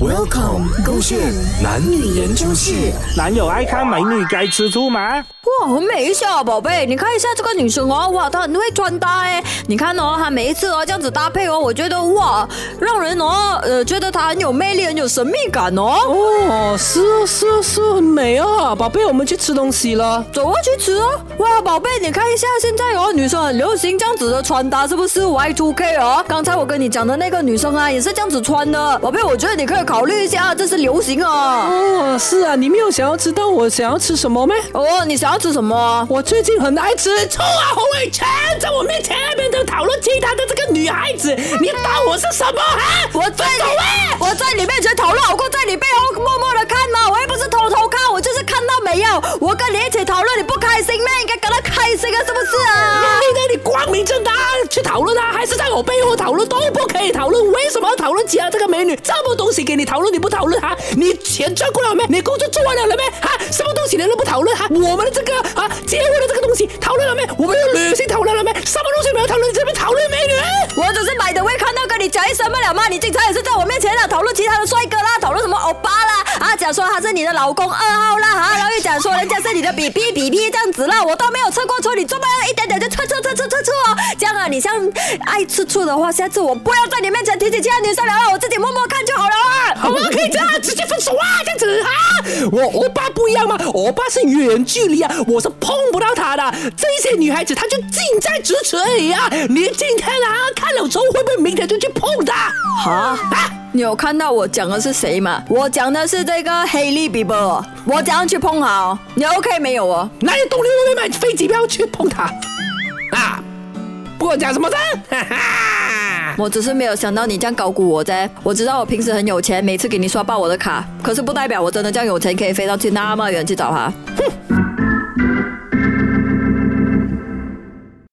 Welcome，勾线男女研究室。男友爱看美女该吃醋吗？哇，很美一下，宝贝，你看一下这个女生哦，哇，她很会穿搭哎，你看哦，她每一次哦这样子搭配哦，我觉得哇，让人哦，呃，觉得她很有魅力，很有神秘感哦。哦，是啊是啊是，很美啊，宝贝，我们去吃东西了。走啊，去吃哦。哇，宝贝，你看一下现在哦，女生很流行这样子的穿搭，是不是 Y2K 哦？刚才我跟你讲的那个女生啊，也是这样子穿的。宝贝，我觉得你可以考虑一下，这是流行啊。哦，是啊，你没有想要知道我想要吃什么吗？哦，你想要吃什么？我最近很爱吃臭啊！洪伟全在我面前那边都讨论其他的这个女孩子，你当我是什么啊？我在走啊！我在你面前讨论，好过在你背后默默的看吗。我又不是偷偷看，我就是看到没有。我跟你一起讨论，你不开心咩？应该感到开心啊，是不是啊？你光明正大去讨论啊，还是在我背后讨论都不可以讨论？为什么要讨论其他这个美女？这么东西给你讨论，你不讨论哈？你钱赚过了没？你工作做完了了没？啊？什么东西你都不讨论哈？我们的这个啊，结婚的这个东西讨论了没？我们的旅行讨论了没？什么东西没有讨论？你这边讨论美女？我只是买的会看到跟你讲一声不了嘛。你经常也是在我面前啦，讨论其他的帅哥啦，讨论什么欧巴啦，啊，讲说他是你的老公二号啦，哈，然后又讲说人家是你的比比比比这样子啦，我都没有吃过醋，你这么样一点点就吃吃吃吃吃醋哦。这样啊，你像爱吃醋的话，下次我不要在你面前提起其他女生了，我自己默默看就好了啊。好吗？可以这样直接分手啊，这样子啊？我欧巴不一样吗？欧巴是远距离啊，我是碰不到他的。这些女孩子她就近在咫尺而已啊。你今天啊看了之后，会不会明天就去碰她？哈啊？你有看到我讲的是谁吗？我讲的是这个黑利比伯，我怎样去碰好？你 OK 没有哦？哪有动力会买飞机票去碰他？啊？不管讲什么的，哈哈。我只是没有想到你这样高估我在。我知道我平时很有钱，每次给你刷爆我的卡，可是不代表我真的这样有钱，可以飞到去那么远去找他。哼。